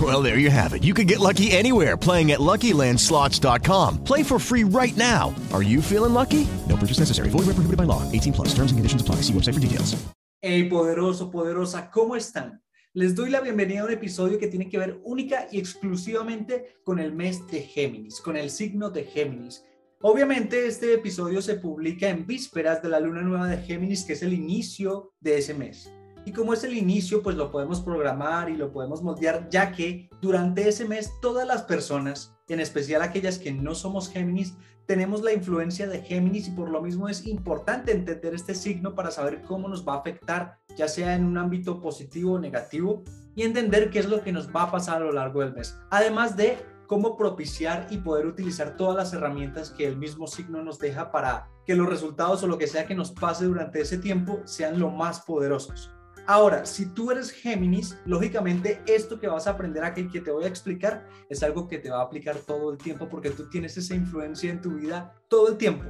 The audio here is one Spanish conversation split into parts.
Well, there you have it. You can get lucky anywhere playing at LuckyLandSlots.com. Play for free right now. Are you feeling lucky? No purchase necessary. Void where prohibited by law. 18 plus. Terms and conditions apply. See website for details. Hey, poderoso, poderosa, ¿cómo están? Les doy la bienvenida a un episodio que tiene que ver única y exclusivamente con el mes de Géminis, con el signo de Géminis. Obviamente este episodio se publica en vísperas de la luna nueva de Géminis, que es el inicio de ese mes. Y como es el inicio, pues lo podemos programar y lo podemos moldear, ya que durante ese mes todas las personas, en especial aquellas que no somos Géminis, tenemos la influencia de Géminis y por lo mismo es importante entender este signo para saber cómo nos va a afectar, ya sea en un ámbito positivo o negativo, y entender qué es lo que nos va a pasar a lo largo del mes. Además de cómo propiciar y poder utilizar todas las herramientas que el mismo signo nos deja para que los resultados o lo que sea que nos pase durante ese tiempo sean lo más poderosos. Ahora, si tú eres Géminis, lógicamente esto que vas a aprender aquí que te voy a explicar es algo que te va a aplicar todo el tiempo porque tú tienes esa influencia en tu vida todo el tiempo.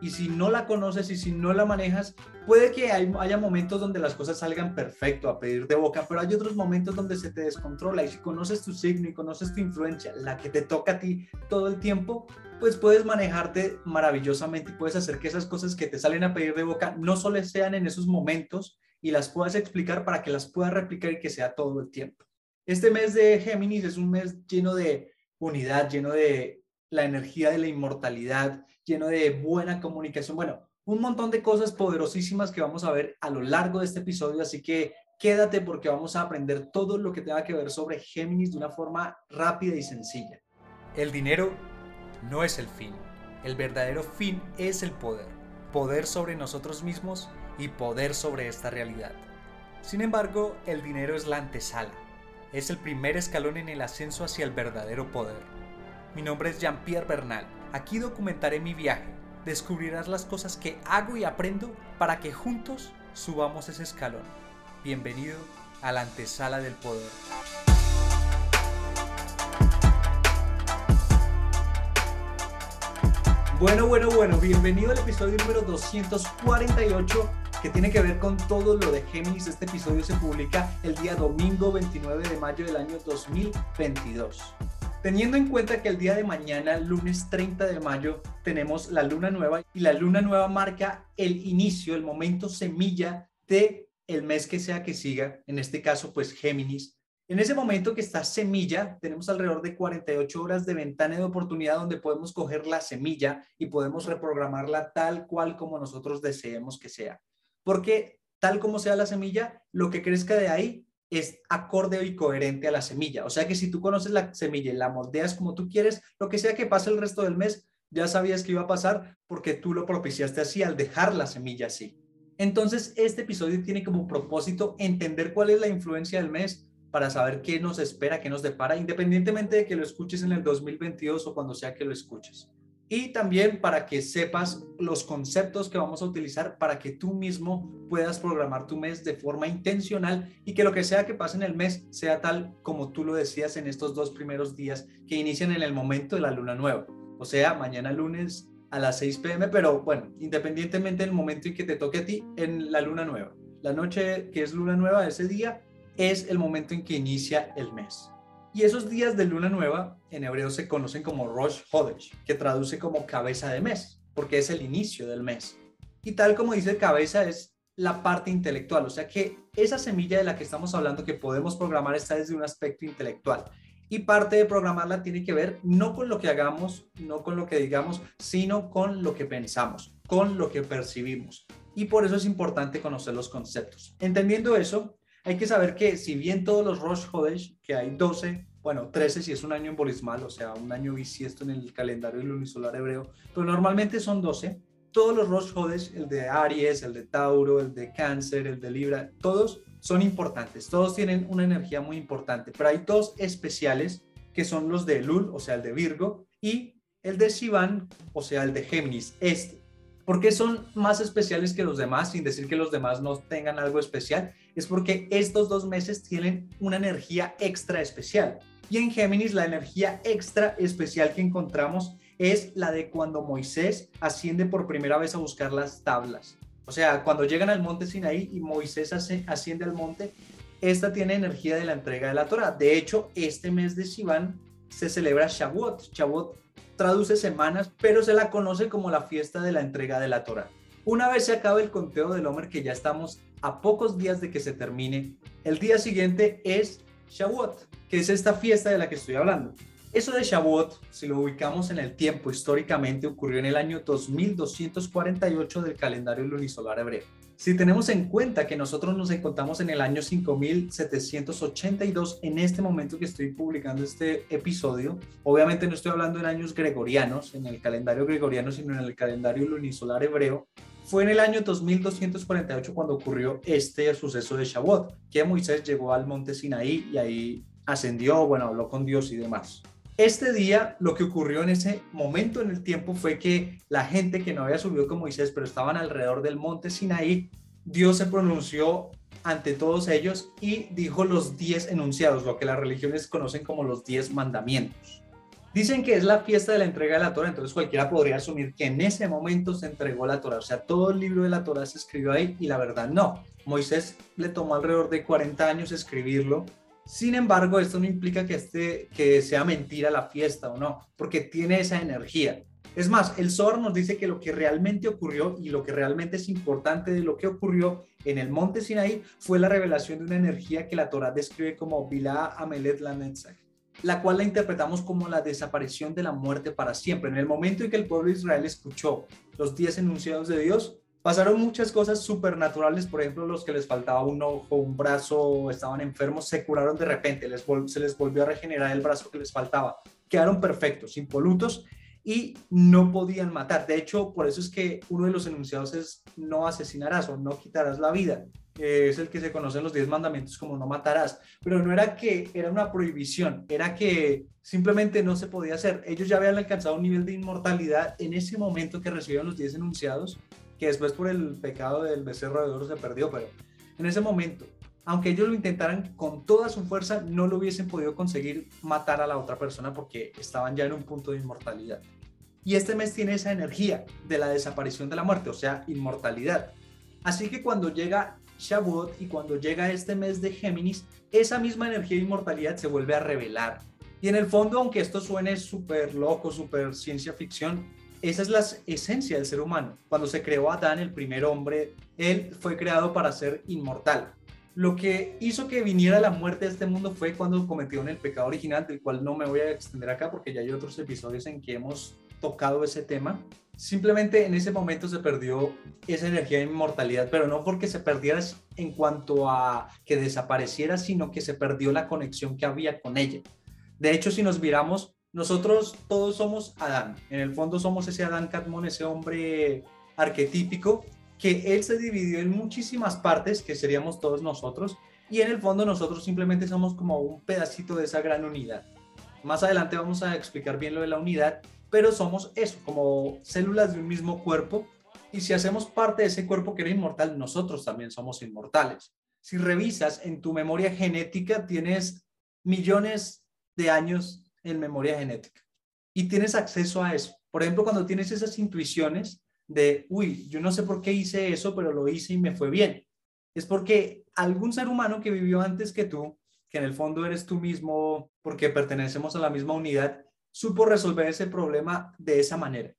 Y si no la conoces y si no la manejas, puede que haya momentos donde las cosas salgan perfecto a pedir de boca, pero hay otros momentos donde se te descontrola y si conoces tu signo y conoces tu influencia, la que te toca a ti todo el tiempo, pues puedes manejarte maravillosamente y puedes hacer que esas cosas que te salen a pedir de boca no solo sean en esos momentos, y las puedas explicar para que las puedas replicar y que sea todo el tiempo. Este mes de Géminis es un mes lleno de unidad, lleno de la energía de la inmortalidad, lleno de buena comunicación. Bueno, un montón de cosas poderosísimas que vamos a ver a lo largo de este episodio, así que quédate porque vamos a aprender todo lo que tenga que ver sobre Géminis de una forma rápida y sencilla. El dinero no es el fin, el verdadero fin es el poder, poder sobre nosotros mismos y poder sobre esta realidad. Sin embargo, el dinero es la antesala, es el primer escalón en el ascenso hacia el verdadero poder. Mi nombre es Jean-Pierre Bernal, aquí documentaré mi viaje, descubrirás las cosas que hago y aprendo para que juntos subamos ese escalón. Bienvenido a la antesala del poder. Bueno, bueno, bueno, bienvenido al episodio número 248 que tiene que ver con todo lo de Géminis. Este episodio se publica el día domingo 29 de mayo del año 2022. Teniendo en cuenta que el día de mañana, lunes 30 de mayo, tenemos la luna nueva y la luna nueva marca el inicio, el momento semilla de el mes que sea que siga, en este caso pues Géminis. En ese momento que está semilla, tenemos alrededor de 48 horas de ventana de oportunidad donde podemos coger la semilla y podemos reprogramarla tal cual como nosotros deseemos que sea porque tal como sea la semilla, lo que crezca de ahí es acorde y coherente a la semilla. O sea que si tú conoces la semilla y la moldeas como tú quieres, lo que sea que pase el resto del mes, ya sabías que iba a pasar porque tú lo propiciaste así al dejar la semilla así. Entonces, este episodio tiene como propósito entender cuál es la influencia del mes para saber qué nos espera, qué nos depara, independientemente de que lo escuches en el 2022 o cuando sea que lo escuches y también para que sepas los conceptos que vamos a utilizar para que tú mismo puedas programar tu mes de forma intencional y que lo que sea que pase en el mes sea tal como tú lo decías en estos dos primeros días que inician en el momento de la luna nueva. O sea, mañana lunes a las 6 pm, pero bueno, independientemente del momento en que te toque a ti en la luna nueva. La noche que es luna nueva, ese día, es el momento en que inicia el mes. Y esos días de luna nueva en hebreo se conocen como Rosh Hodesh, que traduce como cabeza de mes, porque es el inicio del mes. Y tal como dice cabeza es la parte intelectual, o sea que esa semilla de la que estamos hablando que podemos programar está desde un aspecto intelectual. Y parte de programarla tiene que ver no con lo que hagamos, no con lo que digamos, sino con lo que pensamos, con lo que percibimos. y por eso es importante conocer los conceptos. Entendiendo eso, hay que saber que si bien todos los Rosh Hodesh, que hay 12, bueno, 13 si es un año embolismal, o sea, un año bisiesto en el calendario lunisolar hebreo, pero normalmente son 12, todos los Rosh Hodesh, el de Aries, el de Tauro, el de Cáncer, el de Libra, todos son importantes, todos tienen una energía muy importante, pero hay dos especiales que son los de Lul, o sea, el de Virgo, y el de Sivan, o sea, el de Géminis, este. ¿Por qué son más especiales que los demás, sin decir que los demás no tengan algo especial? Es porque estos dos meses tienen una energía extra especial. Y en Géminis la energía extra especial que encontramos es la de cuando Moisés asciende por primera vez a buscar las tablas. O sea, cuando llegan al monte Sinaí y Moisés asciende al monte, esta tiene energía de la entrega de la Torah. De hecho, este mes de Sivan se celebra Shavuot. Shavuot traduce semanas, pero se la conoce como la fiesta de la entrega de la Torah. Una vez se acabe el conteo del Homer, que ya estamos a pocos días de que se termine, el día siguiente es Shavuot, que es esta fiesta de la que estoy hablando. Eso de Shavuot, si lo ubicamos en el tiempo históricamente, ocurrió en el año 2248 del calendario lunisolar hebreo. Si tenemos en cuenta que nosotros nos encontramos en el año 5782, en este momento que estoy publicando este episodio, obviamente no estoy hablando en años gregorianos, en el calendario gregoriano, sino en el calendario lunisolar hebreo, fue en el año 2248 cuando ocurrió este suceso de Shavuot, que Moisés llegó al monte Sinaí y ahí ascendió, bueno, habló con Dios y demás. Este día, lo que ocurrió en ese momento en el tiempo fue que la gente que no había subido con Moisés, pero estaban alrededor del monte Sinaí, Dios se pronunció ante todos ellos y dijo los diez enunciados, lo que las religiones conocen como los diez mandamientos. Dicen que es la fiesta de la entrega de la Torah, entonces cualquiera podría asumir que en ese momento se entregó la Torah, o sea, todo el libro de la Torah se escribió ahí y la verdad no. Moisés le tomó alrededor de 40 años escribirlo sin embargo, esto no implica que, este, que sea mentira la fiesta o no, porque tiene esa energía. Es más, el Zohar nos dice que lo que realmente ocurrió y lo que realmente es importante de lo que ocurrió en el monte Sinaí fue la revelación de una energía que la Torah describe como Bilá Amelet Lanetzach, la cual la interpretamos como la desaparición de la muerte para siempre. En el momento en que el pueblo de Israel escuchó los diez enunciados de Dios, Pasaron muchas cosas supernaturales, por ejemplo, los que les faltaba un ojo, un brazo, estaban enfermos, se curaron de repente, se les volvió a regenerar el brazo que les faltaba, quedaron perfectos, impolutos y no podían matar. De hecho, por eso es que uno de los enunciados es no asesinarás o no quitarás la vida. Es el que se conoce en los diez mandamientos como no matarás. Pero no era que era una prohibición, era que simplemente no se podía hacer. Ellos ya habían alcanzado un nivel de inmortalidad en ese momento que recibieron los diez enunciados que después por el pecado del becerro de oro se perdió, pero en ese momento, aunque ellos lo intentaran con toda su fuerza, no lo hubiesen podido conseguir matar a la otra persona porque estaban ya en un punto de inmortalidad. Y este mes tiene esa energía de la desaparición de la muerte, o sea, inmortalidad. Así que cuando llega Shavuot y cuando llega este mes de Géminis, esa misma energía de inmortalidad se vuelve a revelar. Y en el fondo, aunque esto suene súper loco, súper ciencia ficción, esa es la esencia del ser humano. Cuando se creó Adán, el primer hombre, él fue creado para ser inmortal. Lo que hizo que viniera la muerte a este mundo fue cuando cometieron el pecado original, del cual no me voy a extender acá porque ya hay otros episodios en que hemos tocado ese tema. Simplemente en ese momento se perdió esa energía de inmortalidad, pero no porque se perdiera en cuanto a que desapareciera, sino que se perdió la conexión que había con ella. De hecho, si nos miramos nosotros todos somos Adán. En el fondo somos ese Adán Catmon, ese hombre arquetípico, que él se dividió en muchísimas partes, que seríamos todos nosotros, y en el fondo nosotros simplemente somos como un pedacito de esa gran unidad. Más adelante vamos a explicar bien lo de la unidad, pero somos eso, como células de un mismo cuerpo, y si hacemos parte de ese cuerpo que era inmortal, nosotros también somos inmortales. Si revisas en tu memoria genética, tienes millones de años en memoria genética. Y tienes acceso a eso. Por ejemplo, cuando tienes esas intuiciones de, uy, yo no sé por qué hice eso, pero lo hice y me fue bien. Es porque algún ser humano que vivió antes que tú, que en el fondo eres tú mismo porque pertenecemos a la misma unidad, supo resolver ese problema de esa manera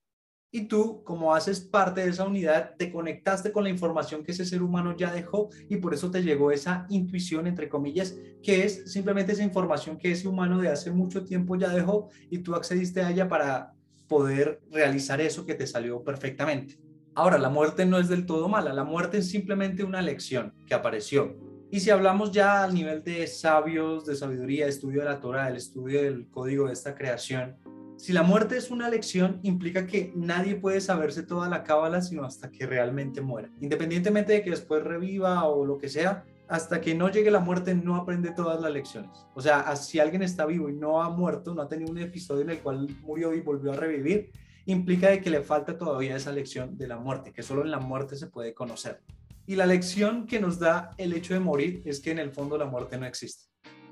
y tú, como haces parte de esa unidad, te conectaste con la información que ese ser humano ya dejó y por eso te llegó esa intuición, entre comillas, que es simplemente esa información que ese humano de hace mucho tiempo ya dejó y tú accediste a ella para poder realizar eso que te salió perfectamente. Ahora, la muerte no es del todo mala, la muerte es simplemente una lección que apareció. Y si hablamos ya al nivel de sabios, de sabiduría, estudio de la Torah, el estudio del código de esta creación, si la muerte es una lección, implica que nadie puede saberse toda la cábala sino hasta que realmente muera. Independientemente de que después reviva o lo que sea, hasta que no llegue la muerte no aprende todas las lecciones. O sea, si alguien está vivo y no ha muerto, no ha tenido un episodio en el cual murió y volvió a revivir, implica de que le falta todavía esa lección de la muerte, que solo en la muerte se puede conocer. Y la lección que nos da el hecho de morir es que en el fondo la muerte no existe.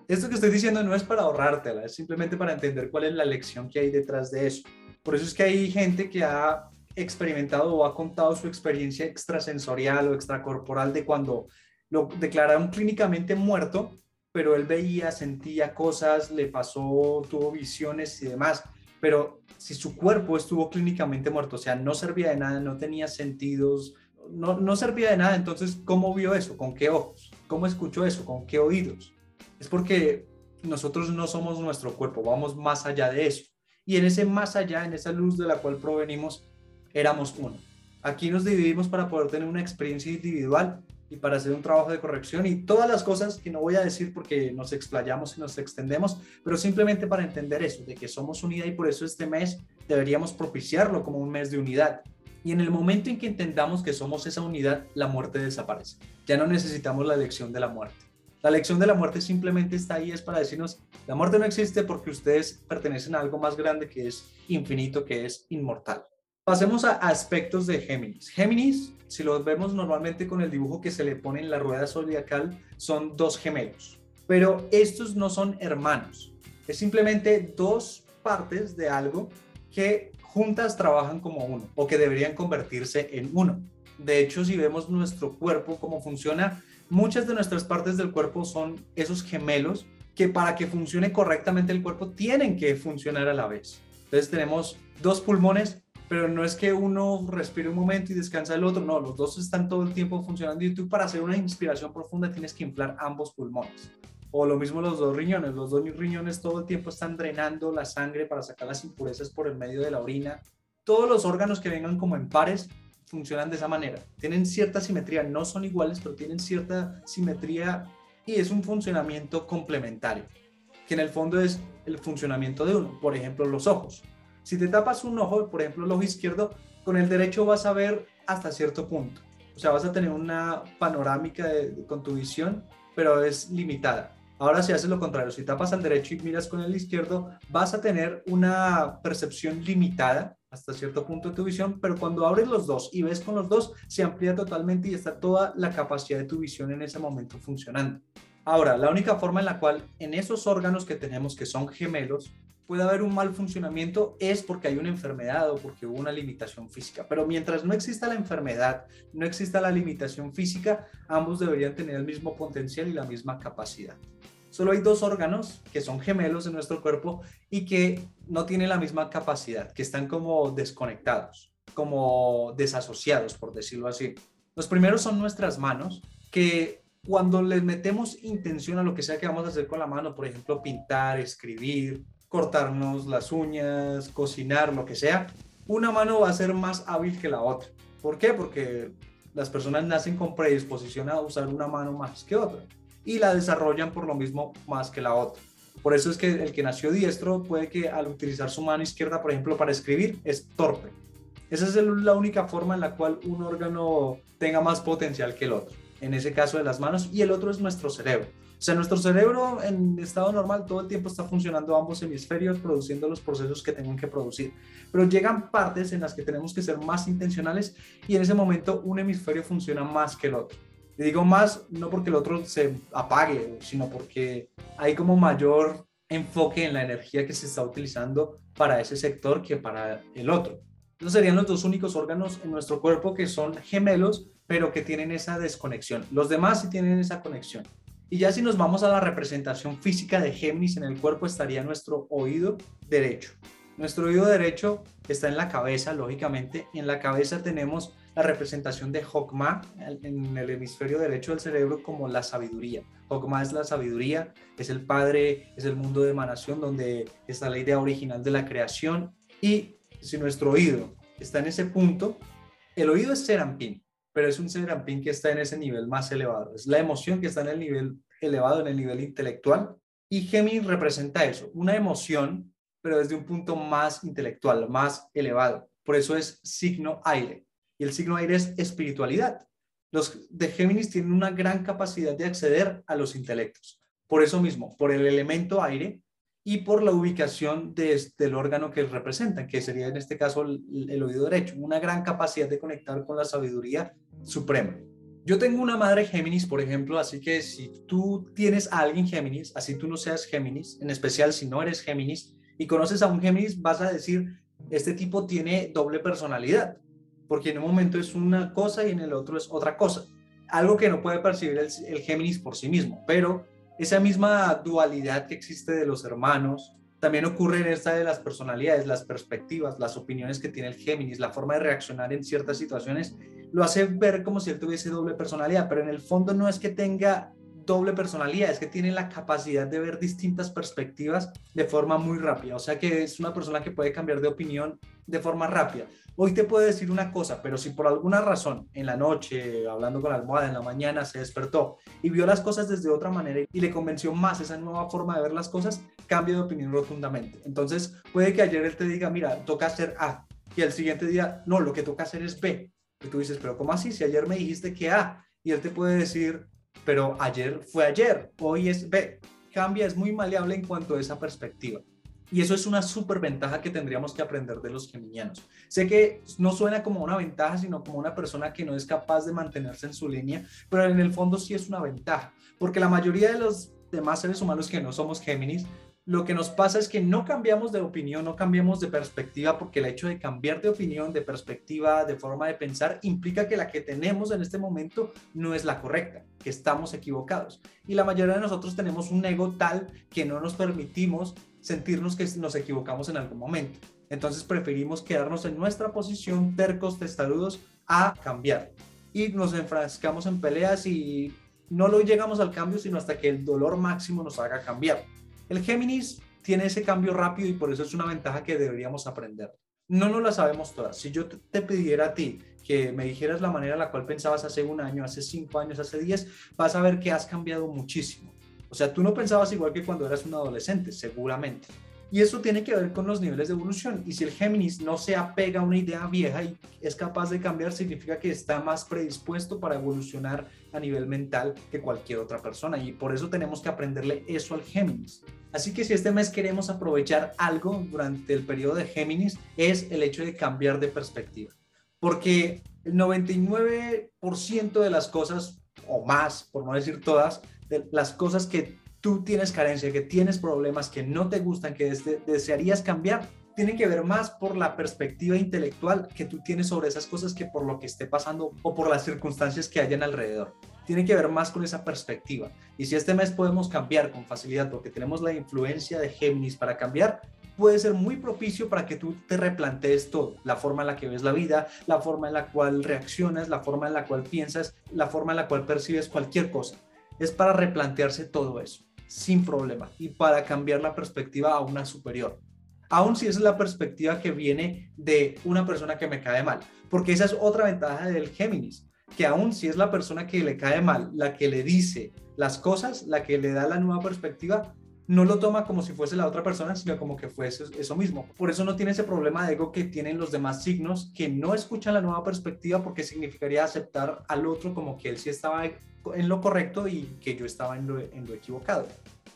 Esto que estoy diciendo no es para ahorrártela, es simplemente para entender cuál es la lección que hay detrás de eso. Por eso es que hay gente que ha experimentado o ha contado su experiencia extrasensorial o extracorporal de cuando lo declararon clínicamente muerto, pero él veía, sentía cosas, le pasó, tuvo visiones y demás. Pero si su cuerpo estuvo clínicamente muerto, o sea, no servía de nada, no tenía sentidos, no, no servía de nada, entonces, ¿cómo vio eso? ¿Con qué ojos? ¿Cómo escuchó eso? ¿Con qué oídos? Es porque nosotros no somos nuestro cuerpo, vamos más allá de eso. Y en ese más allá, en esa luz de la cual provenimos, éramos uno. Aquí nos dividimos para poder tener una experiencia individual y para hacer un trabajo de corrección y todas las cosas que no voy a decir porque nos explayamos y nos extendemos, pero simplemente para entender eso, de que somos unidad y por eso este mes deberíamos propiciarlo como un mes de unidad. Y en el momento en que entendamos que somos esa unidad, la muerte desaparece. Ya no necesitamos la lección de la muerte. La lección de la muerte simplemente está ahí, es para decirnos, la muerte no existe porque ustedes pertenecen a algo más grande que es infinito, que es inmortal. Pasemos a aspectos de Géminis. Géminis, si lo vemos normalmente con el dibujo que se le pone en la rueda zodiacal, son dos gemelos. Pero estos no son hermanos. Es simplemente dos partes de algo que juntas trabajan como uno o que deberían convertirse en uno. De hecho, si vemos nuestro cuerpo, cómo funciona, muchas de nuestras partes del cuerpo son esos gemelos que para que funcione correctamente el cuerpo tienen que funcionar a la vez. Entonces tenemos dos pulmones pero no es que uno respire un momento y descansa el otro, no, los dos están todo el tiempo funcionando y tú para hacer una inspiración profunda tienes que inflar ambos pulmones. O lo mismo los dos riñones, los dos riñones todo el tiempo están drenando la sangre para sacar las impurezas por el medio de la orina. Todos los órganos que vengan como en pares funcionan de esa manera. Tienen cierta simetría, no son iguales, pero tienen cierta simetría y es un funcionamiento complementario, que en el fondo es el funcionamiento de uno. Por ejemplo, los ojos si te tapas un ojo, por ejemplo el ojo izquierdo, con el derecho vas a ver hasta cierto punto. O sea, vas a tener una panorámica con tu visión, pero es limitada. Ahora si haces lo contrario, si tapas al derecho y miras con el izquierdo, vas a tener una percepción limitada hasta cierto punto de tu visión, pero cuando abres los dos y ves con los dos, se amplía totalmente y está toda la capacidad de tu visión en ese momento funcionando. Ahora, la única forma en la cual en esos órganos que tenemos que son gemelos, puede haber un mal funcionamiento es porque hay una enfermedad o porque hubo una limitación física. Pero mientras no exista la enfermedad, no exista la limitación física, ambos deberían tener el mismo potencial y la misma capacidad. Solo hay dos órganos que son gemelos en nuestro cuerpo y que no tienen la misma capacidad, que están como desconectados, como desasociados, por decirlo así. Los primeros son nuestras manos, que cuando les metemos intención a lo que sea que vamos a hacer con la mano, por ejemplo, pintar, escribir, cortarnos las uñas, cocinar, lo que sea, una mano va a ser más hábil que la otra. ¿Por qué? Porque las personas nacen con predisposición a usar una mano más que otra y la desarrollan por lo mismo más que la otra. Por eso es que el que nació diestro puede que al utilizar su mano izquierda, por ejemplo, para escribir, es torpe. Esa es la única forma en la cual un órgano tenga más potencial que el otro. En ese caso de las manos y el otro es nuestro cerebro. O sea, nuestro cerebro en estado normal todo el tiempo está funcionando ambos hemisferios, produciendo los procesos que tengan que producir. Pero llegan partes en las que tenemos que ser más intencionales y en ese momento un hemisferio funciona más que el otro. Y digo más no porque el otro se apague, sino porque hay como mayor enfoque en la energía que se está utilizando para ese sector que para el otro. Esos serían los dos únicos órganos en nuestro cuerpo que son gemelos, pero que tienen esa desconexión. Los demás sí tienen esa conexión. Y ya si nos vamos a la representación física de Géminis en el cuerpo, estaría nuestro oído derecho. Nuestro oído derecho está en la cabeza, lógicamente, en la cabeza tenemos la representación de Hokmah en el hemisferio derecho del cerebro como la sabiduría. Hokmah es la sabiduría, es el padre, es el mundo de emanación donde está la idea original de la creación. Y si nuestro oído está en ese punto, El oído es serampín, pero es un serampín que está en ese nivel más elevado. Es la emoción que está en el nivel elevado, en el nivel intelectual. Y Géminis representa eso, una emoción, pero desde un punto más intelectual, más elevado. Por eso es signo aire. Y el signo aire es espiritualidad. Los de Géminis tienen una gran capacidad de acceder a los intelectos. Por eso mismo, por el elemento aire y por la ubicación del órgano que representan, que sería en este caso el, el oído derecho, una gran capacidad de conectar con la sabiduría suprema. Yo tengo una madre Géminis, por ejemplo, así que si tú tienes a alguien Géminis, así tú no seas Géminis, en especial si no eres Géminis y conoces a un Géminis, vas a decir, este tipo tiene doble personalidad, porque en un momento es una cosa y en el otro es otra cosa. Algo que no puede percibir el, el Géminis por sí mismo, pero esa misma dualidad que existe de los hermanos también ocurre en esta de las personalidades, las perspectivas, las opiniones que tiene el Géminis, la forma de reaccionar en ciertas situaciones, lo hace ver como si él tuviese doble personalidad, pero en el fondo no es que tenga doble personalidad, es que tiene la capacidad de ver distintas perspectivas de forma muy rápida, o sea que es una persona que puede cambiar de opinión de forma rápida. Hoy te puede decir una cosa, pero si por alguna razón en la noche, hablando con la almohada, en la mañana se despertó y vio las cosas desde otra manera y le convenció más esa nueva forma de ver las cosas, cambia de opinión rotundamente. Entonces puede que ayer él te diga, mira, toca hacer A y el siguiente día, no, lo que toca hacer es B. Y tú dices, pero ¿cómo así? Si ayer me dijiste que A y él te puede decir, pero ayer fue ayer, hoy es B. Cambia, es muy maleable en cuanto a esa perspectiva. Y eso es una súper ventaja que tendríamos que aprender de los geminianos. Sé que no suena como una ventaja, sino como una persona que no es capaz de mantenerse en su línea, pero en el fondo sí es una ventaja, porque la mayoría de los demás seres humanos que no somos Géminis lo que nos pasa es que no cambiamos de opinión, no cambiamos de perspectiva, porque el hecho de cambiar de opinión, de perspectiva, de forma de pensar, implica que la que tenemos en este momento no es la correcta, que estamos equivocados. Y la mayoría de nosotros tenemos un ego tal que no nos permitimos sentirnos que nos equivocamos en algún momento. Entonces preferimos quedarnos en nuestra posición, tercos, testarudos, a cambiar. Y nos enfrascamos en peleas y no lo llegamos al cambio, sino hasta que el dolor máximo nos haga cambiar. El Géminis tiene ese cambio rápido y por eso es una ventaja que deberíamos aprender. No nos la sabemos todas. Si yo te pidiera a ti que me dijeras la manera en la cual pensabas hace un año, hace cinco años, hace diez, vas a ver que has cambiado muchísimo. O sea, tú no pensabas igual que cuando eras un adolescente, seguramente. Y eso tiene que ver con los niveles de evolución. Y si el Géminis no se apega a una idea vieja y es capaz de cambiar, significa que está más predispuesto para evolucionar a nivel mental que cualquier otra persona. Y por eso tenemos que aprenderle eso al Géminis. Así que si este mes queremos aprovechar algo durante el periodo de Géminis, es el hecho de cambiar de perspectiva. Porque el 99% de las cosas, o más, por no decir todas, de las cosas que tú tienes carencia, que tienes problemas, que no te gustan, que desearías cambiar, tiene que ver más por la perspectiva intelectual que tú tienes sobre esas cosas que por lo que esté pasando o por las circunstancias que hayan alrededor. Tiene que ver más con esa perspectiva. Y si este mes podemos cambiar con facilidad porque tenemos la influencia de Géminis para cambiar, puede ser muy propicio para que tú te replantees todo, la forma en la que ves la vida, la forma en la cual reaccionas, la forma en la cual piensas, la forma en la cual percibes cualquier cosa. Es para replantearse todo eso sin problema y para cambiar la perspectiva a una superior. Aún si esa es la perspectiva que viene de una persona que me cae mal, porque esa es otra ventaja del Géminis, que aún si es la persona que le cae mal, la que le dice las cosas, la que le da la nueva perspectiva, no lo toma como si fuese la otra persona, sino como que fuese eso mismo. Por eso no tiene ese problema de ego que tienen los demás signos que no escuchan la nueva perspectiva porque significaría aceptar al otro como que él sí estaba en lo correcto y que yo estaba en lo, en lo equivocado.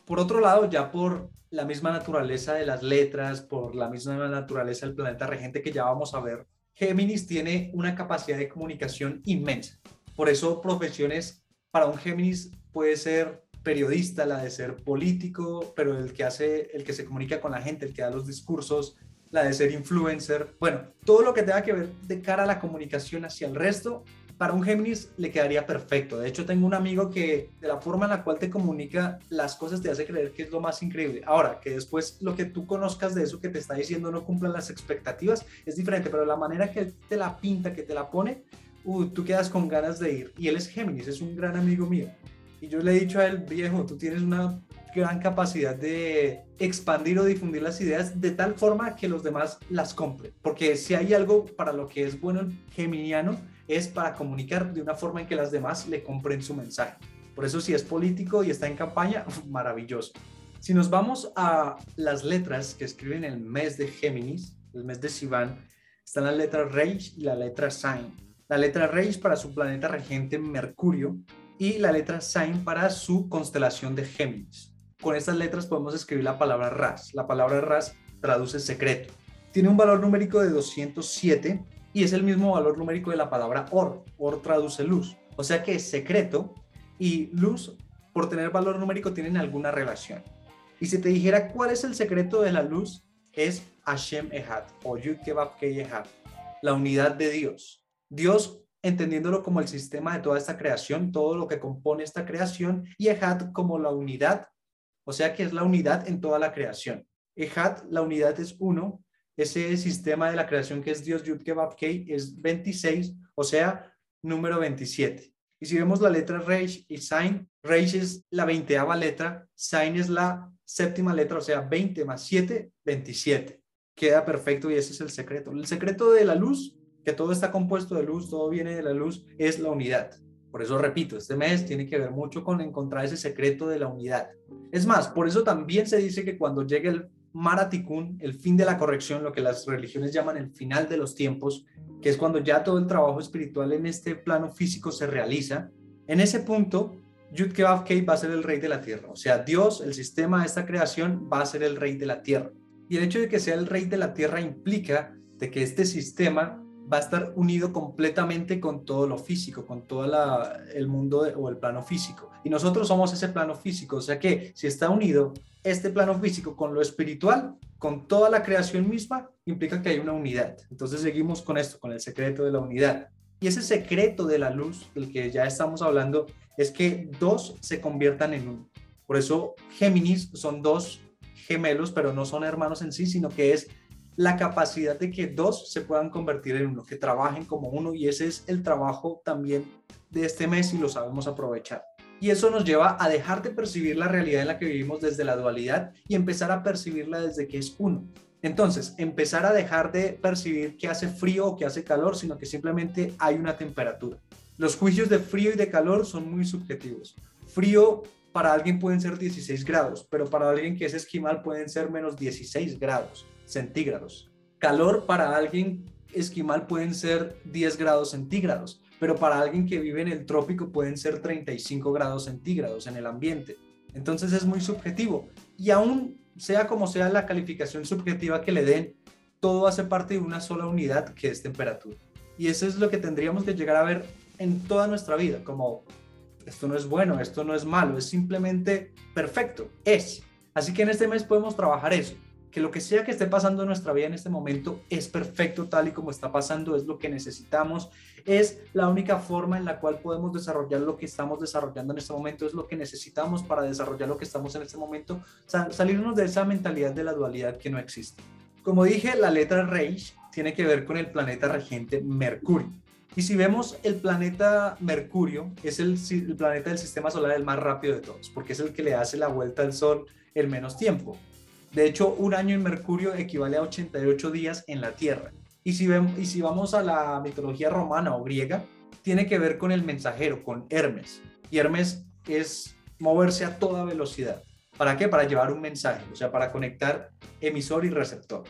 Por otro lado, ya por la misma naturaleza de las letras, por la misma naturaleza del planeta regente que ya vamos a ver, Géminis tiene una capacidad de comunicación inmensa. Por eso profesiones para un Géminis puede ser periodista, la de ser político, pero el que hace, el que se comunica con la gente, el que da los discursos, la de ser influencer. Bueno, todo lo que tenga que ver de cara a la comunicación hacia el resto, para un Géminis le quedaría perfecto. De hecho, tengo un amigo que de la forma en la cual te comunica las cosas te hace creer que es lo más increíble. Ahora, que después lo que tú conozcas de eso que te está diciendo no cumplan las expectativas es diferente, pero la manera que te la pinta, que te la pone, uh, tú quedas con ganas de ir. Y él es Géminis, es un gran amigo mío. Y yo le he dicho a él, viejo, tú tienes una gran capacidad de expandir o difundir las ideas de tal forma que los demás las compren. Porque si hay algo para lo que es bueno el geminiano, es para comunicar de una forma en que las demás le compren su mensaje. Por eso si es político y está en campaña, maravilloso. Si nos vamos a las letras que escriben el mes de Géminis, el mes de Sivan, están la letra Reis y la letra Sign. La letra Reis para su planeta regente Mercurio y la letra Sign para su constelación de Géminis. Con estas letras podemos escribir la palabra Ras. La palabra Ras traduce secreto. Tiene un valor numérico de 207 y es el mismo valor numérico de la palabra Or. Or traduce luz. O sea que secreto y luz, por tener valor numérico, tienen alguna relación. Y si te dijera cuál es el secreto de la luz, es Hashem Ehad o Yud Kebab Ehad, la unidad de Dios. Dios entendiéndolo como el sistema de toda esta creación, todo lo que compone esta creación, y Ehad como la unidad, o sea que es la unidad en toda la creación. Ehad, la unidad es uno, ese sistema de la creación que es Dios Yud Kebab es 26, o sea, número 27. Y si vemos la letra Reish y Sign, Reish es la veinteava letra, Sign es la séptima letra, o sea, 20 más 7, 27. Queda perfecto y ese es el secreto. El secreto de la luz que todo está compuesto de luz, todo viene de la luz, es la unidad. Por eso repito, este mes tiene que ver mucho con encontrar ese secreto de la unidad. Es más, por eso también se dice que cuando llegue el Maratikun, el fin de la corrección, lo que las religiones llaman el final de los tiempos, que es cuando ya todo el trabajo espiritual en este plano físico se realiza, en ese punto Yud Kei va a ser el rey de la tierra. O sea, Dios, el sistema de esta creación, va a ser el rey de la tierra. Y el hecho de que sea el rey de la tierra implica de que este sistema va a estar unido completamente con todo lo físico, con todo el mundo o el plano físico. Y nosotros somos ese plano físico, o sea que si está unido este plano físico con lo espiritual, con toda la creación misma, implica que hay una unidad. Entonces seguimos con esto, con el secreto de la unidad. Y ese secreto de la luz del que ya estamos hablando es que dos se conviertan en uno. Por eso Géminis son dos gemelos, pero no son hermanos en sí, sino que es la capacidad de que dos se puedan convertir en uno, que trabajen como uno y ese es el trabajo también de este mes y lo sabemos aprovechar. Y eso nos lleva a dejar de percibir la realidad en la que vivimos desde la dualidad y empezar a percibirla desde que es uno. Entonces, empezar a dejar de percibir que hace frío o que hace calor, sino que simplemente hay una temperatura. Los juicios de frío y de calor son muy subjetivos. Frío para alguien pueden ser 16 grados, pero para alguien que es esquimal pueden ser menos 16 grados centígrados. Calor para alguien esquimal pueden ser 10 grados centígrados, pero para alguien que vive en el trópico pueden ser 35 grados centígrados en el ambiente. Entonces es muy subjetivo. Y aún sea como sea la calificación subjetiva que le den, todo hace parte de una sola unidad que es temperatura. Y eso es lo que tendríamos que llegar a ver en toda nuestra vida, como esto no es bueno, esto no es malo, es simplemente perfecto, es. Así que en este mes podemos trabajar eso que lo que sea que esté pasando en nuestra vida en este momento es perfecto tal y como está pasando, es lo que necesitamos, es la única forma en la cual podemos desarrollar lo que estamos desarrollando en este momento, es lo que necesitamos para desarrollar lo que estamos en este momento, salirnos de esa mentalidad de la dualidad que no existe. Como dije, la letra Reich tiene que ver con el planeta regente Mercurio. Y si vemos el planeta Mercurio, es el, planeta del sistema solar el más rápido de todos, porque es el que le hace la vuelta al Sol en menos tiempo. De hecho, un año en Mercurio equivale a 88 días en la Tierra. Y si, y si vamos a la mitología romana o griega, tiene que ver con el mensajero, con Hermes. Y Hermes es moverse a toda velocidad. ¿Para qué? Para llevar un mensaje, o sea, para conectar emisor y receptor.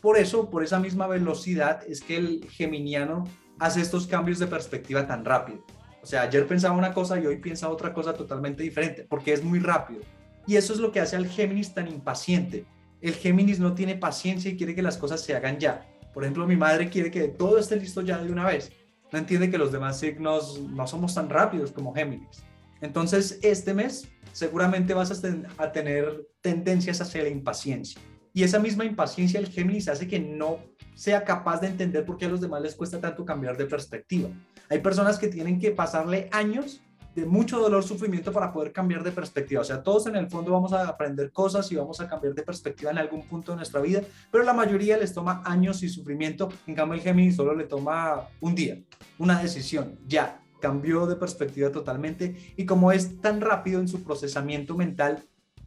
Por eso, por esa misma velocidad, es que el geminiano hace estos cambios de perspectiva tan rápido. O sea, ayer pensaba una cosa y hoy piensa otra cosa totalmente diferente, porque es muy rápido. Y eso es lo que hace al Géminis tan impaciente. El Géminis no tiene paciencia y quiere que las cosas se hagan ya. Por ejemplo, mi madre quiere que todo esté listo ya de una vez. No entiende que los demás signos no somos tan rápidos como Géminis. Entonces, este mes seguramente vas a tener tendencias hacia la impaciencia. Y esa misma impaciencia el Géminis hace que no sea capaz de entender por qué a los demás les cuesta tanto cambiar de perspectiva. Hay personas que tienen que pasarle años de mucho dolor, sufrimiento para poder cambiar de perspectiva. O sea, todos en el fondo vamos a aprender cosas y vamos a cambiar de perspectiva en algún punto de nuestra vida, pero la mayoría les toma años y sufrimiento. En cambio, el Géminis solo le toma un día, una decisión, ya, cambió de perspectiva totalmente. Y como es tan rápido en su procesamiento mental,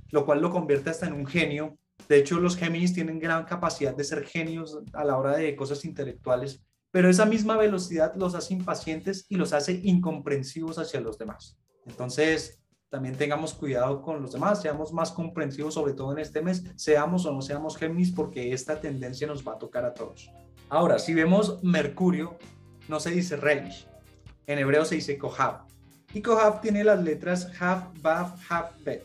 lo cual lo convierte hasta en un genio. De hecho, los Géminis tienen gran capacidad de ser genios a la hora de cosas intelectuales, pero esa misma velocidad los hace impacientes y los hace incomprensivos hacia los demás. Entonces, también tengamos cuidado con los demás, seamos más comprensivos, sobre todo en este mes, seamos o no seamos Géminis, porque esta tendencia nos va a tocar a todos. Ahora, si vemos Mercurio, no se dice Reish, en hebreo se dice Kohab. Y Kohab tiene las letras Hav, Vav, Hav, Bet.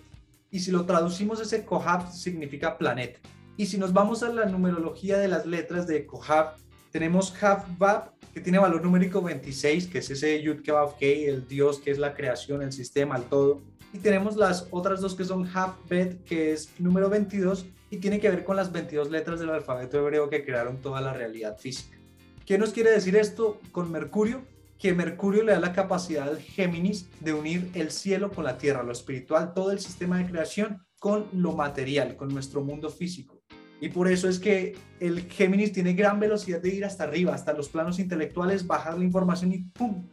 Y si lo traducimos, ese Kohab significa planeta. Y si nos vamos a la numerología de las letras de Kohab, tenemos Hav, Vav, que tiene valor numérico 26, que es ese Yud Kei, el Dios que es la creación, el sistema, el todo. Y tenemos las otras dos que son Hav, Bet, que es número 22 y tiene que ver con las 22 letras del alfabeto hebreo que crearon toda la realidad física. ¿Qué nos quiere decir esto con Mercurio? Que Mercurio le da la capacidad al Géminis de unir el cielo con la tierra, lo espiritual, todo el sistema de creación con lo material, con nuestro mundo físico. Y por eso es que el Géminis tiene gran velocidad de ir hasta arriba, hasta los planos intelectuales, bajar la información y ¡pum!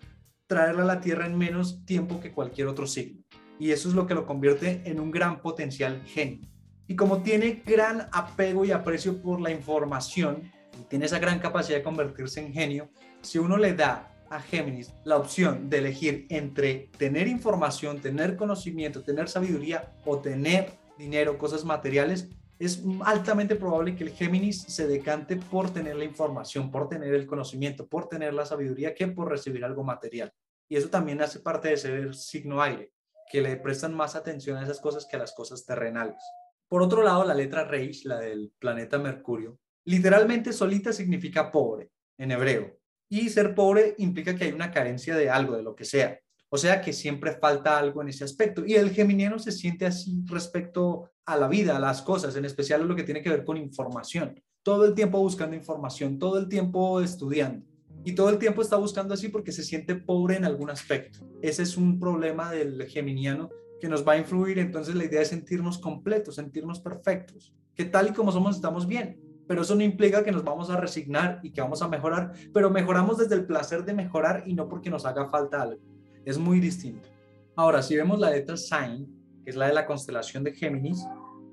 traerla a la Tierra en menos tiempo que cualquier otro signo. Y eso es lo que lo convierte en un gran potencial genio. Y como tiene gran apego y aprecio por la información, tiene esa gran capacidad de convertirse en genio, si uno le da a Géminis la opción de elegir entre tener información, tener conocimiento, tener sabiduría o tener dinero, cosas materiales, es altamente probable que el Géminis se decante por tener la información, por tener el conocimiento, por tener la sabiduría, que por recibir algo material. Y eso también hace parte de ser signo aire, que le prestan más atención a esas cosas que a las cosas terrenales. Por otro lado, la letra Reish, la del planeta Mercurio, Literalmente solita significa pobre en hebreo. Y ser pobre implica que hay una carencia de algo, de lo que sea. O sea que siempre falta algo en ese aspecto. Y el geminiano se siente así respecto a la vida, a las cosas, en especial lo que tiene que ver con información. Todo el tiempo buscando información, todo el tiempo estudiando. Y todo el tiempo está buscando así porque se siente pobre en algún aspecto. Ese es un problema del geminiano que nos va a influir. Entonces la idea es sentirnos completos, sentirnos perfectos, que tal y como somos estamos bien pero eso no implica que nos vamos a resignar y que vamos a mejorar, pero mejoramos desde el placer de mejorar y no porque nos haga falta algo. Es muy distinto. Ahora, si vemos la letra Sign, que es la de la constelación de Géminis,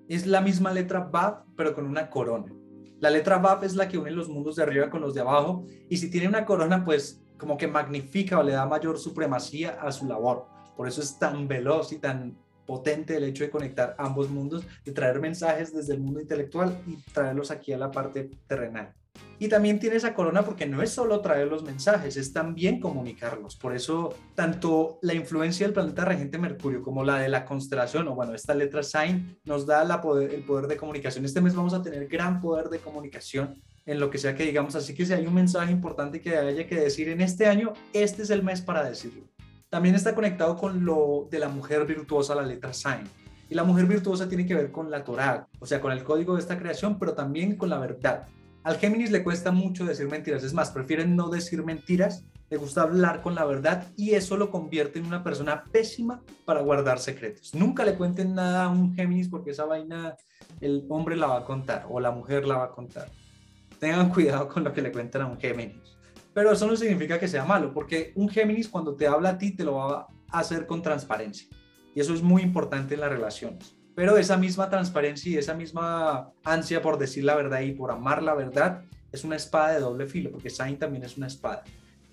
es la misma letra Vav, pero con una corona. La letra Vav es la que une los mundos de arriba con los de abajo, y si tiene una corona, pues como que magnifica o le da mayor supremacía a su labor. Por eso es tan veloz y tan potente el hecho de conectar ambos mundos, de traer mensajes desde el mundo intelectual y traerlos aquí a la parte terrenal. Y también tiene esa corona porque no es solo traer los mensajes, es también comunicarlos. Por eso, tanto la influencia del planeta regente Mercurio como la de la constelación, o bueno, esta letra Sign, nos da el poder de comunicación. Este mes vamos a tener gran poder de comunicación en lo que sea que digamos. Así que si hay un mensaje importante que haya que decir en este año, este es el mes para decirlo. También está conectado con lo de la mujer virtuosa, la letra Sign. Y la mujer virtuosa tiene que ver con la Torah, o sea, con el código de esta creación, pero también con la verdad. Al Géminis le cuesta mucho decir mentiras, es más, prefieren no decir mentiras, le gusta hablar con la verdad y eso lo convierte en una persona pésima para guardar secretos. Nunca le cuenten nada a un Géminis porque esa vaina el hombre la va a contar o la mujer la va a contar. Tengan cuidado con lo que le cuentan a un Géminis. Pero eso no significa que sea malo, porque un Géminis cuando te habla a ti te lo va a hacer con transparencia. Y eso es muy importante en las relaciones. Pero esa misma transparencia y esa misma ansia por decir la verdad y por amar la verdad es una espada de doble filo, porque Sain también es una espada.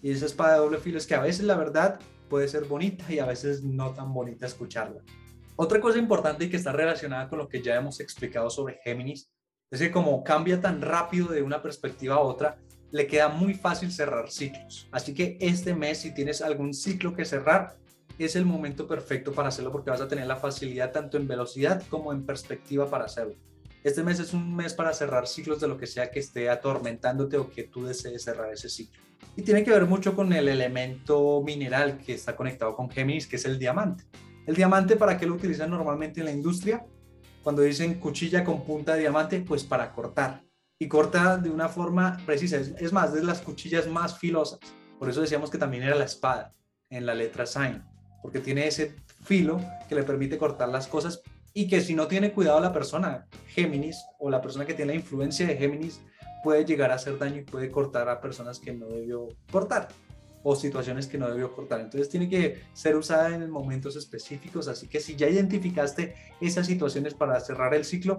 Y esa espada de doble filo es que a veces la verdad puede ser bonita y a veces no tan bonita escucharla. Otra cosa importante y que está relacionada con lo que ya hemos explicado sobre Géminis es que como cambia tan rápido de una perspectiva a otra, le queda muy fácil cerrar ciclos. Así que este mes, si tienes algún ciclo que cerrar, es el momento perfecto para hacerlo porque vas a tener la facilidad tanto en velocidad como en perspectiva para hacerlo. Este mes es un mes para cerrar ciclos de lo que sea que esté atormentándote o que tú desees cerrar ese ciclo. Y tiene que ver mucho con el elemento mineral que está conectado con Géminis, que es el diamante. El diamante, ¿para qué lo utilizan normalmente en la industria? Cuando dicen cuchilla con punta de diamante, pues para cortar y corta de una forma precisa. Es, más, de las cuchillas más filosas. Por eso decíamos que también era la espada en la letra Sign, porque tiene ese filo que le permite cortar las cosas y que si no tiene cuidado la persona, Géminis, o la persona que tiene la influencia de Géminis, puede llegar a hacer daño y puede cortar a personas que no debió cortar. o situaciones que no debió cortar. Entonces tiene que ser usada en momentos específicos, así que si ya identificaste esas situaciones para cerrar el ciclo,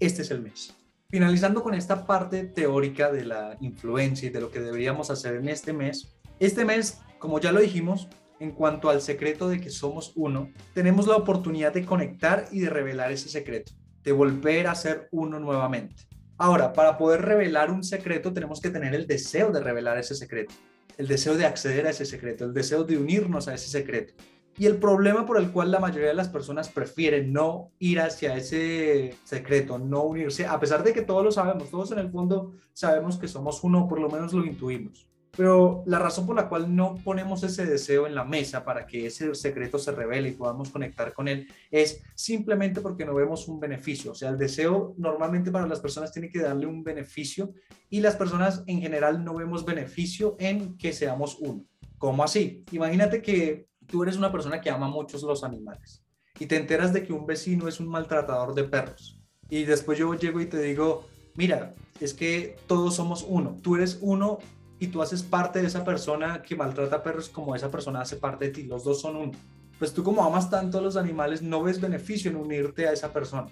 este es el mes. Finalizando con esta parte teórica de la influencia y de lo que deberíamos hacer en este mes, este mes, como ya lo dijimos, en cuanto al secreto de que somos uno, tenemos la oportunidad de conectar y de revelar ese secreto, de volver a ser uno nuevamente. Ahora, para poder revelar un secreto tenemos que tener el deseo de revelar ese secreto, el deseo de acceder a ese secreto, el deseo de unirnos a ese secreto. Y el problema por el cual la mayoría de las personas prefieren no ir hacia ese secreto, no unirse, a pesar de que todos lo sabemos, todos en el fondo sabemos que somos uno, por lo menos lo intuimos. Pero la razón por la cual no ponemos ese deseo en la mesa para que ese secreto se revele y podamos conectar con él es simplemente porque no vemos un beneficio. O sea, el deseo normalmente para las personas tiene que darle un beneficio y las personas en general no vemos beneficio en que seamos uno. ¿Cómo así? Imagínate que tú eres una persona que ama mucho los animales y te enteras de que un vecino es un maltratador de perros. Y después yo llego y te digo, mira, es que todos somos uno. Tú eres uno y tú haces parte de esa persona que maltrata perros como esa persona hace parte de ti, los dos son uno. Pues tú como amas tanto a los animales no ves beneficio en unirte a esa persona.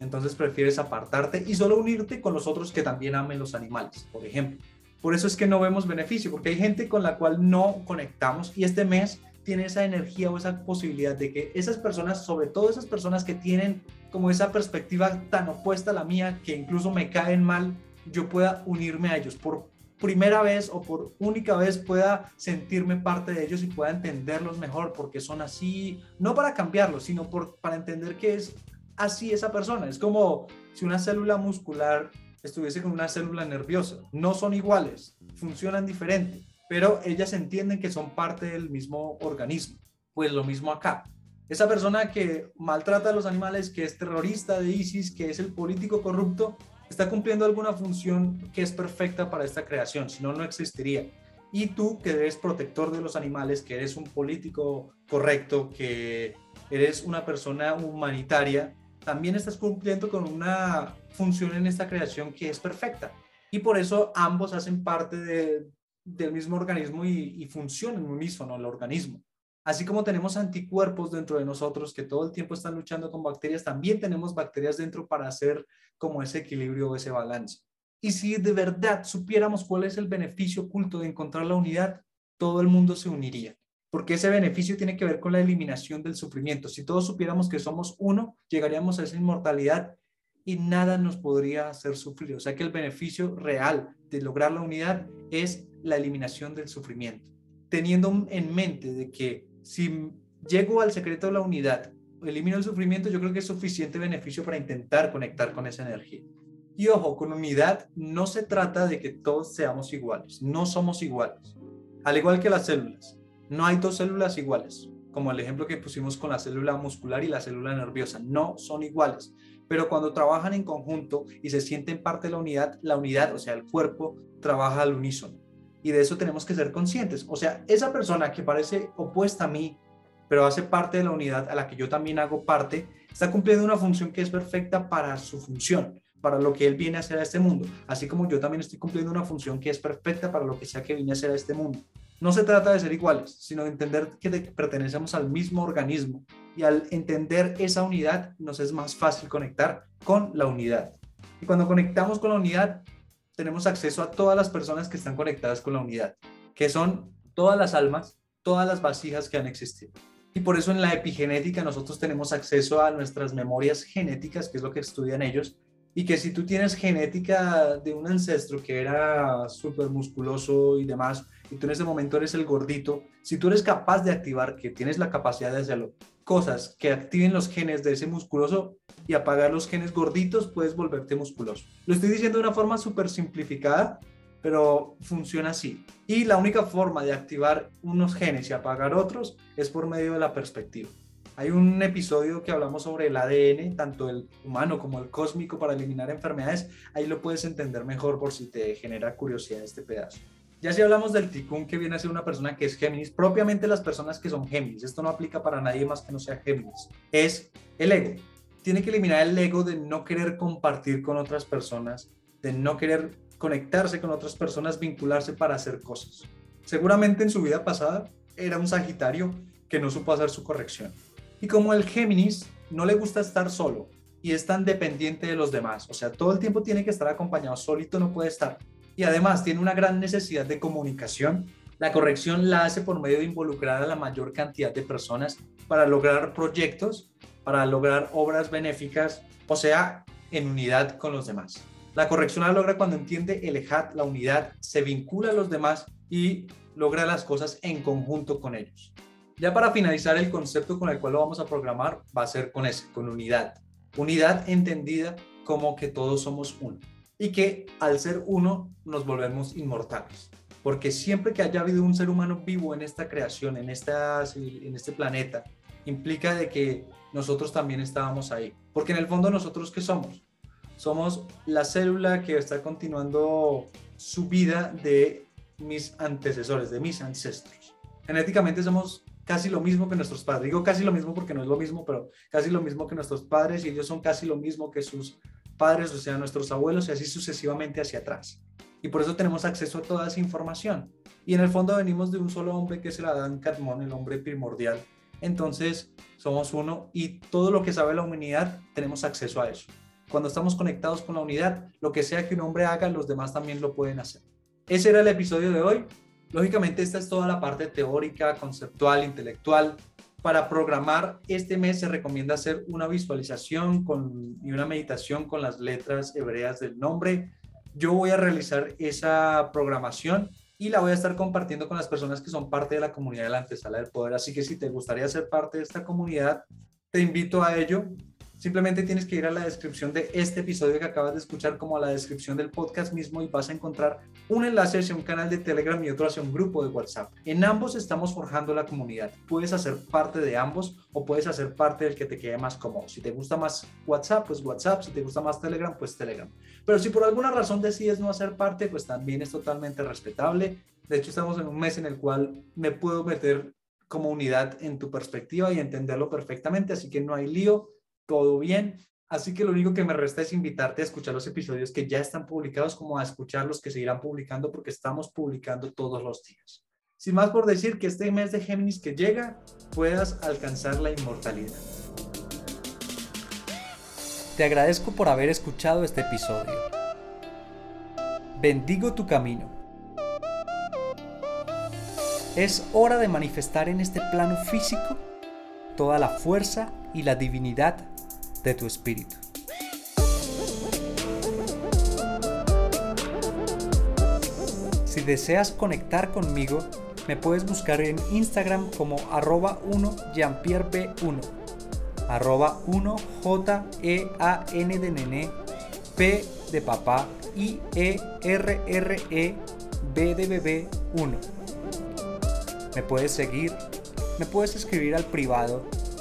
Entonces prefieres apartarte y solo unirte con los otros que también amen los animales, por ejemplo. Por eso es que no vemos beneficio, porque hay gente con la cual no conectamos y este mes tiene esa energía o esa posibilidad de que esas personas, sobre todo esas personas que tienen como esa perspectiva tan opuesta a la mía, que incluso me caen mal, yo pueda unirme a ellos por primera vez o por única vez pueda sentirme parte de ellos y pueda entenderlos mejor porque son así, no para cambiarlos, sino por, para entender que es así esa persona. Es como si una célula muscular estuviese con una célula nerviosa. No son iguales, funcionan diferente, pero ellas entienden que son parte del mismo organismo. Pues lo mismo acá. Esa persona que maltrata a los animales, que es terrorista de ISIS, que es el político corrupto, está cumpliendo alguna función que es perfecta para esta creación, si no, no existiría. Y tú, que eres protector de los animales, que eres un político correcto, que eres una persona humanitaria, también estás cumpliendo con una función en esta creación que es perfecta. Y por eso ambos hacen parte del mismo organismo y, y funcionan unísono el organismo. Así como tenemos anticuerpos dentro de nosotros que todo el tiempo están luchando con bacterias, también tenemos bacterias dentro para hacer como ese equilibrio o ese balance. Y si de verdad supiéramos cuál es el beneficio oculto de encontrar la unidad, todo el mundo se uniría, porque ese beneficio tiene que ver con la eliminación del sufrimiento. Si todos supiéramos que somos uno, llegaríamos a esa inmortalidad y nada nos podría hacer sufrir. O sea que el beneficio real de lograr la unidad es la eliminación del sufrimiento, teniendo en mente de que si llego al secreto de la unidad, elimino el sufrimiento, yo creo que es suficiente beneficio para intentar conectar con esa energía. Y ojo, con unidad no se trata de que todos seamos iguales, no somos iguales. Al igual que las células, no hay dos células iguales, como el ejemplo que pusimos con la célula muscular y la célula nerviosa, no son iguales. Pero cuando trabajan en conjunto y se sienten parte de la unidad, la unidad, o sea, el cuerpo, trabaja al unísono y de eso tenemos que ser conscientes. O sea, esa persona que parece opuesta a mí, pero hace parte de la unidad a la que yo también hago parte, está cumpliendo una función que es perfecta para su función, para lo que él viene a hacer a este mundo, así como yo también estoy cumpliendo una función que es perfecta para lo que sea que vine a hacer a este mundo. No se trata de ser iguales, sino de entender que pertenecemos al mismo organismo y al entender esa unidad nos es más fácil conectar con la unidad. Y cuando conectamos con la unidad, tenemos acceso a todas las personas que están conectadas con la unidad, que son todas las almas, todas las vasijas que han existido. Y por eso en la epigenética nosotros tenemos acceso a nuestras memorias genéticas, que es lo que estudian ellos, y que si tú tienes genética de un ancestro que era súper musculoso y demás, y tú en ese momento eres el gordito, si tú eres capaz de activar, que tienes la capacidad de hacerlo, cosas que activen los genes de ese musculoso y apagar los genes gorditos, puedes volverte musculoso. Lo estoy diciendo de una forma súper simplificada, pero funciona así. Y la única forma de activar unos genes y apagar otros es por medio de la perspectiva. Hay un episodio que hablamos sobre el ADN, tanto el humano como el cósmico, para eliminar enfermedades. Ahí lo puedes entender mejor por si te genera curiosidad este pedazo. Ya si hablamos del ticún que viene a ser una persona que es Géminis, propiamente las personas que son Géminis, esto no aplica para nadie más que no sea Géminis, es el ego. Tiene que eliminar el ego de no querer compartir con otras personas, de no querer conectarse con otras personas, vincularse para hacer cosas. Seguramente en su vida pasada era un Sagitario que no supo hacer su corrección. Y como el Géminis no le gusta estar solo y es tan dependiente de los demás, o sea, todo el tiempo tiene que estar acompañado, solito no puede estar. Y además tiene una gran necesidad de comunicación. La corrección la hace por medio de involucrar a la mayor cantidad de personas para lograr proyectos, para lograr obras benéficas, o sea, en unidad con los demás. La corrección la logra cuando entiende el EJAT, la unidad, se vincula a los demás y logra las cosas en conjunto con ellos. Ya para finalizar, el concepto con el cual lo vamos a programar va a ser con ese, con unidad. Unidad entendida como que todos somos uno y que al ser uno nos volvemos inmortales. Porque siempre que haya habido un ser humano vivo en esta creación, en, esta, en este planeta, implica de que nosotros también estábamos ahí. Porque en el fondo nosotros qué somos? somos la célula que está continuando su vida de mis antecesores, de mis ancestros. Genéticamente somos casi lo mismo que nuestros padres. Digo casi lo mismo porque no es lo mismo, pero casi lo mismo que nuestros padres y ellos son casi lo mismo que sus padres, o sea, nuestros abuelos y así sucesivamente hacia atrás. Y por eso tenemos acceso a toda esa información. Y en el fondo venimos de un solo hombre que es el Adán Cadmón, el hombre primordial. Entonces somos uno y todo lo que sabe la humanidad tenemos acceso a eso. Cuando estamos conectados con la unidad, lo que sea que un hombre haga, los demás también lo pueden hacer. Ese era el episodio de hoy. Lógicamente, esta es toda la parte teórica, conceptual, intelectual. Para programar este mes se recomienda hacer una visualización con, y una meditación con las letras hebreas del nombre. Yo voy a realizar esa programación y la voy a estar compartiendo con las personas que son parte de la comunidad de la antesala del poder. Así que si te gustaría ser parte de esta comunidad, te invito a ello. Simplemente tienes que ir a la descripción de este episodio que acabas de escuchar, como a la descripción del podcast mismo, y vas a encontrar un enlace hacia un canal de Telegram y otro hacia un grupo de WhatsApp. En ambos estamos forjando la comunidad. Puedes hacer parte de ambos o puedes hacer parte del que te quede más cómodo. Si te gusta más WhatsApp, pues WhatsApp. Si te gusta más Telegram, pues Telegram. Pero si por alguna razón decides no hacer parte, pues también es totalmente respetable. De hecho, estamos en un mes en el cual me puedo meter como unidad en tu perspectiva y entenderlo perfectamente, así que no hay lío todo bien. Así que lo único que me resta es invitarte a escuchar los episodios que ya están publicados, como a escuchar los que seguirán publicando, porque estamos publicando todos los días. Sin más por decir que este mes de Géminis que llega, puedas alcanzar la inmortalidad. Te agradezco por haber escuchado este episodio. Bendigo tu camino. Es hora de manifestar en este plano físico toda la fuerza y la divinidad de tu espíritu. Si deseas conectar conmigo, me puedes buscar en Instagram como arroba 1 1 arroba 1 J E A N de nene P de papá I E R R E B de bebé 1. Me puedes seguir, me puedes escribir al privado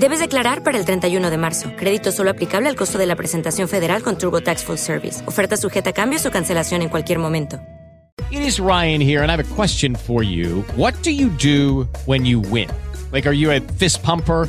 Debes declarar para el 31 de marzo. Crédito solo aplicable al costo de la presentación federal con Turbo Tax Full Service. Oferta sujeta a cambios o cancelación en cualquier momento. It is Ryan here and I have a question for you. What do you do when you win? Like are you a fist pumper?